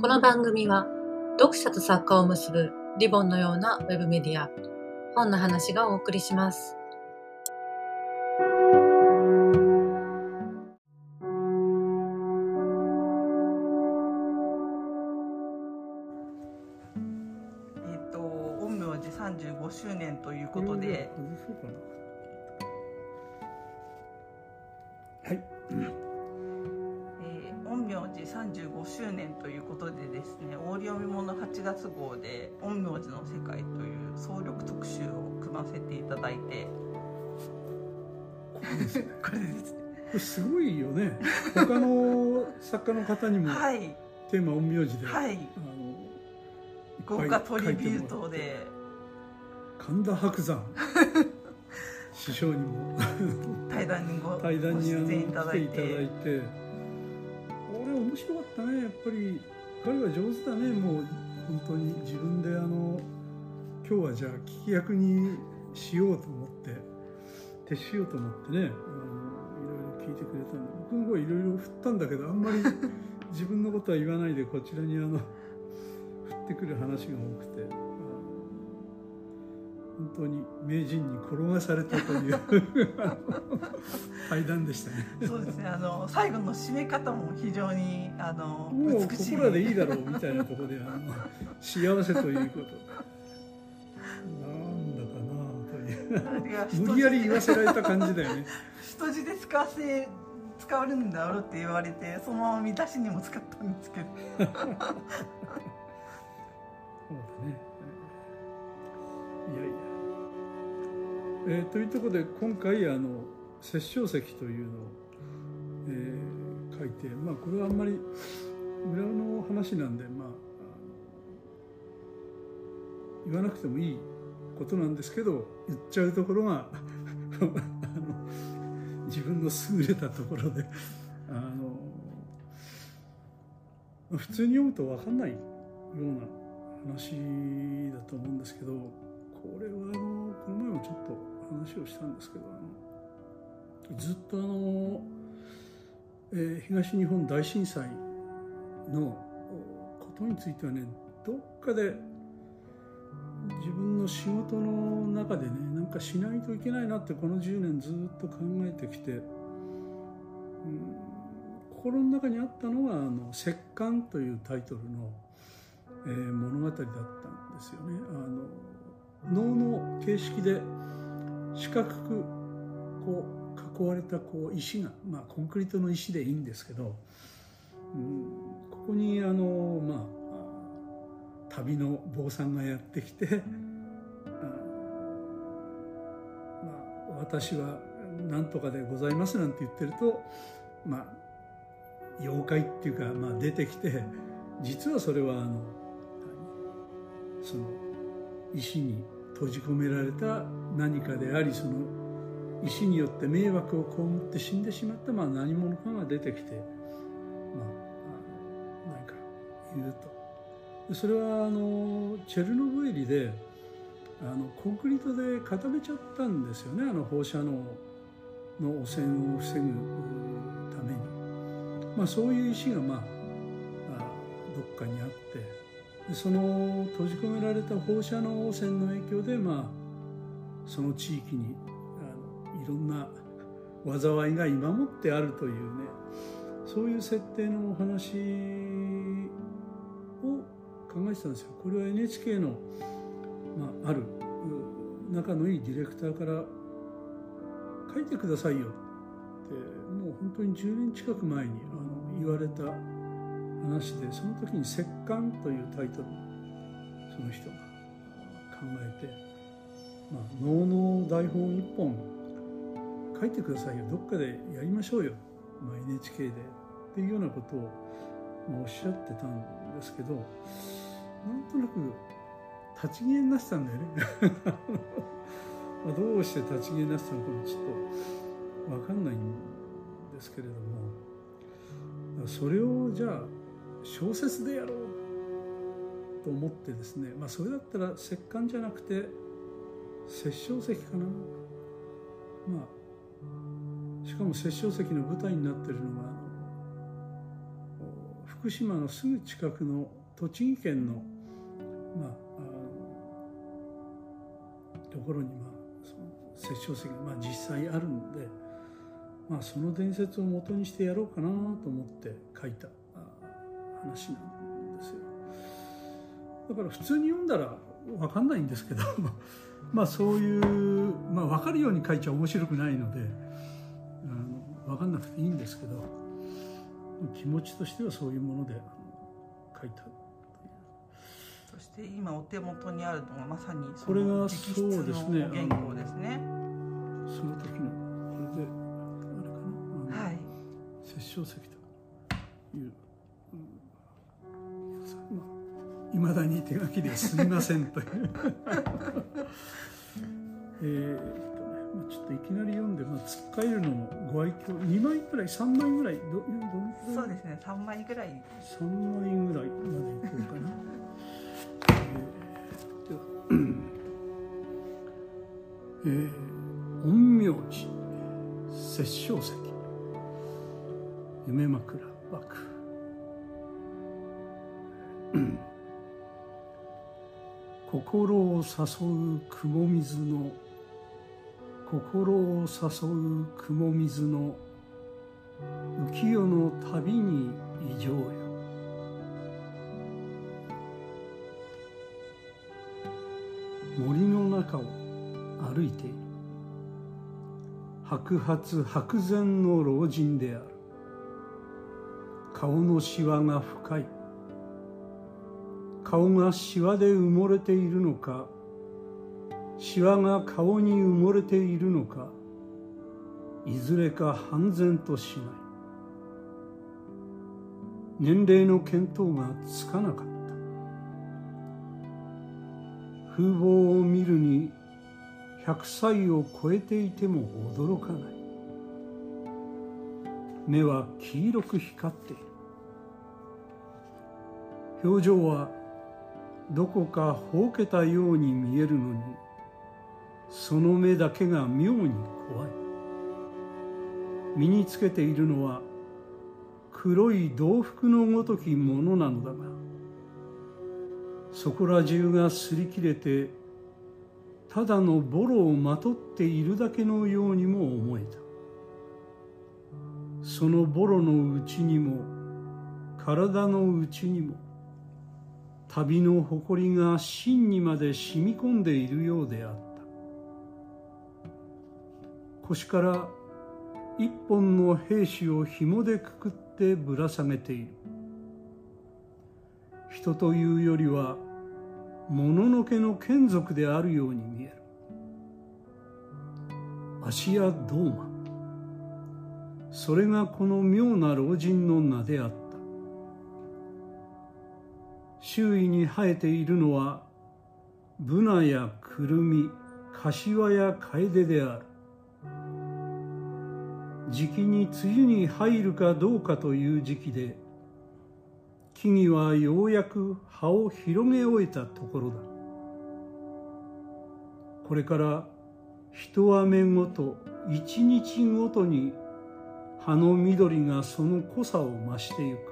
この番組は読者と作家を結ぶリボンのようなウェブメディア本の話がお送りします。えっ、と陰陽師35周年ということで、はいえー陰陽師35周年ということでですね大読み物8月号で陰陽師の世界という総力特集を組ませていただいて。これですね。これですねこれすごいよね。他の作家の方にもはい。テーマ陰陽師で、はい。あの豪華トリビュートで。神田伯山。師匠にも。対談にご対談に出演いただい来て面白かったねやっぱり。彼は上手だねもう本当に。自分であの今日はじゃあ聞き役にしようと思って。徹しようと思ってねあのいろいろ聞いてくれたんで僕もこれいろいろ振ったんだけどあんまり 自分のことは言わないでこちらにあの振ってくる話が多くて。あの本当に名人に転がされたという 対談でしたね。そうですね。あの最後の締め方も非常にあのもうこ美しい。こらでいいだろうみたいなところであの幸せということ。なんだかなという。無理やり言わせられた感じだよね。人字で使わせ使われるんだろうって言われてそのまま見出しにも使ったんですけど。そうだね。いやいや、えーというところで今回あの殺生石というのを、えー書いてまあこれはあんまり裏の話なんでまあ言わなくてもいいことなんですけど言っちゃうところが自分の優れたところであの普通に読むと分かんないような話だと思うんですけどこれはあのこの前もちょっと話をしたんですけどあのずっとあの、えー東日本大震災のことについてはねどっかで自分の仕事の中でねなんかしないといけないなってこの10年ずっと考えてきて、うん、心の中にあったのが「あの石棺」というタイトルの、えー物語だったんですよね。あの能の形式で四角くこう囲われたこう石が、まあ、コンクリートの石でいいんですけど、うん、ここにあのまあ旅の坊さんがやってきてあまあ、私は何とかでございますなんて言ってると、まあ、妖怪っていうか、まあ、出てきて実はそれはあの何その石に閉じ込められた何かでありその石によって迷惑を被って死んでしまった、まあ、何者かが出てきて、まあ、あの何か言うと。それはあのチェルノブイリであのコンクリートで固めちゃったんですよねあの放射能の汚染を防ぐために、まあ、そういう石が、まあ、どっかにあってその閉じ込められた放射能汚染の影響で、まあ、その地域にいろんな災いが今もってあるというねそういう設定のお話を考えてたんですよ。これは NHK の、まあ、ある仲のいいディレクターから「書いてくださいよ」ってもう本当に10年近く前にあの言われた話でその時に「石棺」というタイトルその人が考えて、まあ、能の台本一本書いてくださいよ。どっかでやりましょうよ、まあ、NHK で。っていうようなことを、まあ、おっしゃってたんですけどなんとなく立ち消えになってたんだよね。まあどうして立ち消えになってたのかもちょっと分かんないんですけれども。それをじゃあ小説でやろうと思ってですねまあそれだったら石棺じゃなくて殺生石かな。まあしかも殺生石の舞台になってるのが福島のすぐ近くの栃木県の,、まあ、あところに、まあ、その殺生石が、まあ、実際あるんで、まあ、その伝説を元にしてやろうかなと思って書いた話なんですよ。だから普通に読んだら分かんないんですけどまあそういう、まあ、分かるように書いちゃ面白くないのであの分かんなくていいんですけど気持ちとしてはそういうもので書いた。そして今お手元にあるのがまさにこれがそうですね原稿ですね。その時のこれであれかなはい。殺生石という、いまだに手書きですみませんという。えっとね、まあ、ちょっといきなり読んで、まあ、つっかえるのもご愛嬌。2枚ぐらい3枚ぐらい。どどのくらい？そうですね。3枚ぐらい。3枚ぐらいまでいこうかな。えー、ではえー、陰陽師殺生石。夢枕幕心を誘う雲水の心を誘う雲水の浮世の旅に異常よ。森の中を歩いている。白髪白前の老人である。顔のしわが深い。顔がしわで埋もれているのかしわが顔に埋もれているのかいずれか半然としない。年齢の見当がつかなかった。風貌を見るに100歳を超えていても驚かない。目は黄色く光っている。表情はどこかほうけたように見えるのにその目だけが妙に怖い。身につけているのは黒い道服のごときものなのだがそこら中が擦り切れてただのボロをまとっているだけのようにも思えた。そのボロのうちにも体のうちにも旅の誇りが真にまで染み込んでいるようであった。腰から一本の兵士を紐でくくってぶら下げている。人というよりはもののけの眷属であるように見える。足や銅馬それがこの妙な老人の名であった。周囲に生えているのはブナやクルミ柏やカエデである。時期に梅雨に入るかどうかという時期で木々はようやく葉を広げ終えたところだ。これから一雨ごと一日ごとに葉の緑がその濃さを増してゆく。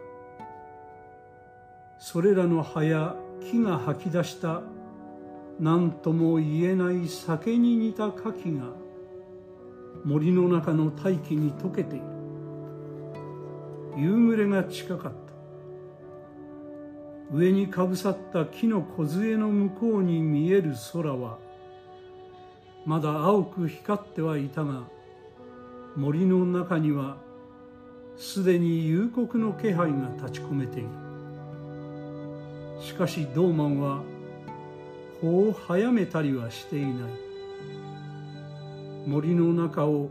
それらの葉や木が吐き出した何とも言えない酒に似た牡蠣が森の中の大気に溶けている。夕暮れが近かった。上にかぶさった木の梢の向こうに見える空はまだ青く光ってはいたが森の中にはすでに夕刻の気配が立ち込めている。しかしドーマンは歩を早めたりはしていない。森の中を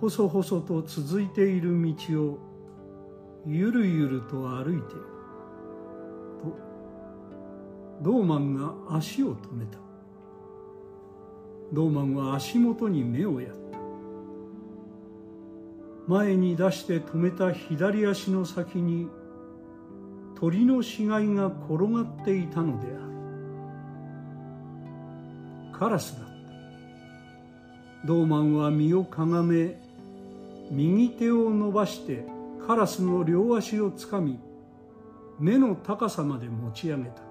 細々と続いている道をゆるゆると歩いているとドーマンが足を止めた。ドーマンは足元に目をやった。前に出して止めた左足の先に鳥の死骸が転がっていたのである。カラスだった。ドーマンは身をかがめ右手を伸ばしてカラスの両足をつかみ目の高さまで持ち上げた。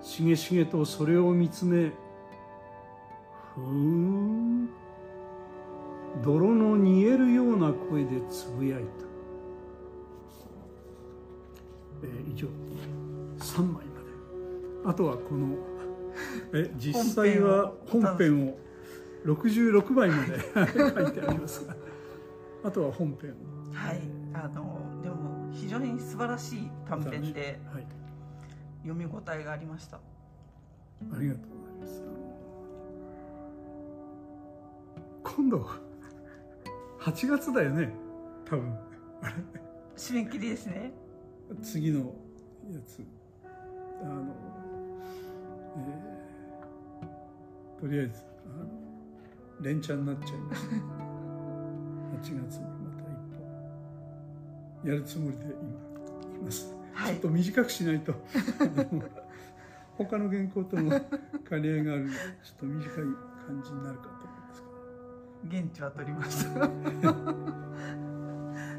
しげしげとそれを見つめふーん。泥の煮えるような声でつぶやいた、えー以上。3枚まで。あとはこのえ実際は本編を66枚まで書いてありますが。あとは本編を。はい。あのでも非常に素晴らしい短編ではい。読み応えがありました。ありがとうございます。今度8月だよね。多分。あれ締め切りですね次のやつ。あの、えーとりあえずあの連チャンになっちゃいました。8月にまた一本やるつもりで今います。はい。ちょっと短くしないと。他の原稿とも兼ね合いがあるのでちょっと短い感じになるかと思うんです現地は取りましたけど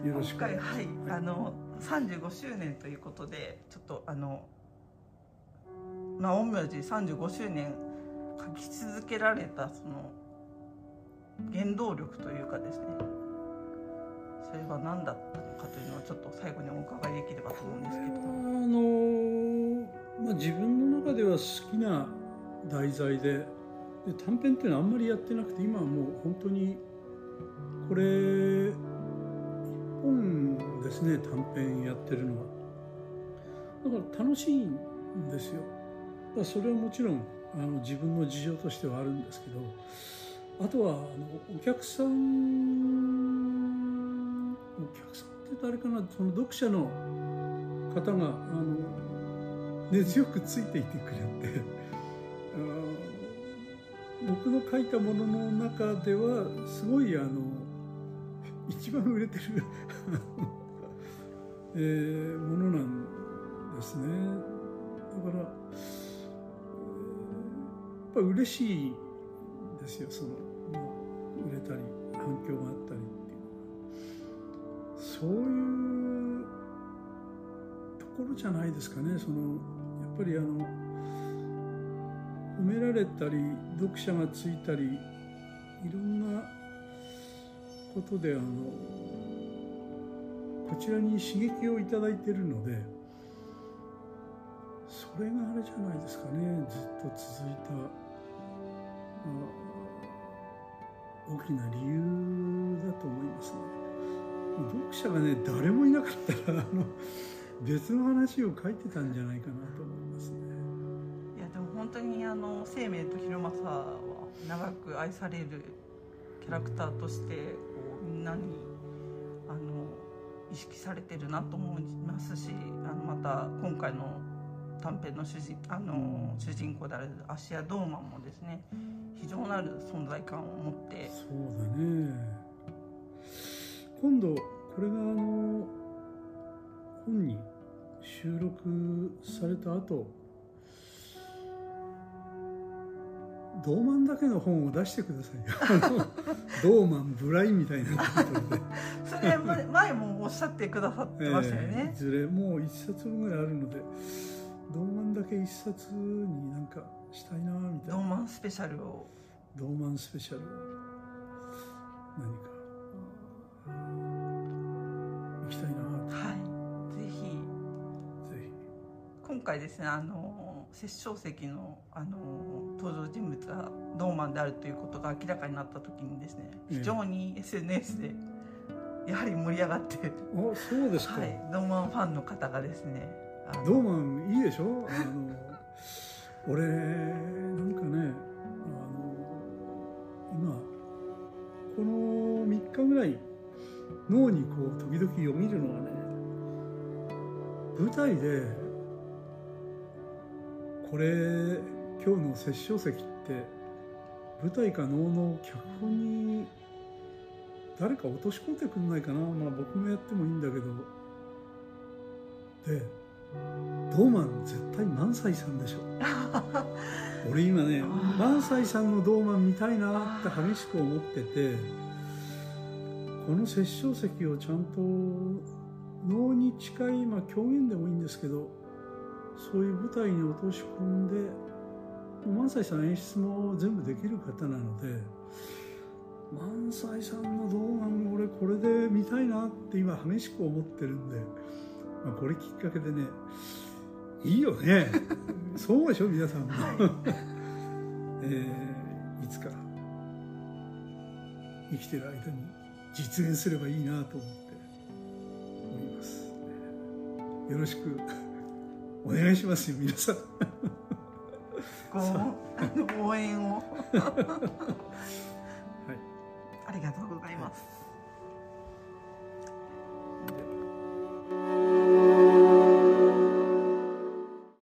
よろしく。お願い。はい、あの35周年ということでちょっとあのまあ陰陽師35周年書き続けられたその原動力というかですねそれは何だったのかというのをちょっと最後にお伺いできればと思うんですけど。あのまあ、自分の中では好きな題材でで短編っていうのはあんまりやってなくて今はもう本当にこれ本ですね短編やってるのは。だから楽しいんですよ。だそれはもちろんあの自分の事情としてはあるんですけどあとはあのお客さんお客さんって誰かなその読者の方があの根強くついていてくれて僕の書いたものの中ではすごいあの一番売れてる。えーものなんですね。だから、えーやっぱ嬉しいですよ。その、まあ、売れたり反響があったりっていう。そういうところじゃないですかね。そのやっぱりあの褒められたり読者がついたりいろんなことであのこちらに刺激をいいているのでそれがあれじゃないですかねずっと続いた、まあ大きな理由だと思いますね。読者がね誰もいなかったらあの別の話を書いてたんじゃないかなと思いますね。いやでも本当にあの生命と広政は長く愛されるキャラクターとしてうみんなにあの意識されてるなと思いますしあのまた今回の短編の主人あの主人公であるアシア・ドーマンもですね非常なる存在感を持って。そうだね。今度これがあの本に収録された後ドーマンだけの本を出してくださいよ。ドーマンブライみたいなそれ前前もおっしゃってくださってましたよえーいね。ずれもう一冊分ぐらいあるのでドーマンだけ一冊になんかしたいなみたいな。ドーマンスペシャルを。ドーマンスペシャル何か。行きたいな。とはい。ぜひ。ぜひ。今回ですねあの殺生石のあの登場人物がドーマンであるということが明らかになった時にですねええ。非常に SNS でやはり盛り上がって、あそうですか、はい、ドーマンファンの方がですねドーマンいいでしょ？あの俺なんかねあの今この3日ぐらい脳にこう時々よぎるのはね舞台でこれ今日の殺生石って舞台か能の脚本に誰か落とし込んでくんないかな。まあ僕もやってもいいんだけど。でドーマン絶対萬斎さんでしょ。俺今ね萬斎さんのドーマン見たいなって激しく思っててこの殺生石をちゃんと能に近い、まあ、狂言でもいいんですけどそういう舞台に落とし込んで萬斎さん演出も全部できる方なので萬斎さんの動画も俺これで見たいなって今激しく思ってるんで、まあ、これきっかけでねいいよね。そうでしょ皆さんも、えーいつか生きてる間に実現すればいいなと思って思います。よろしくお願いしますよ皆さん。ごあの応援を。はい。ありがとうございます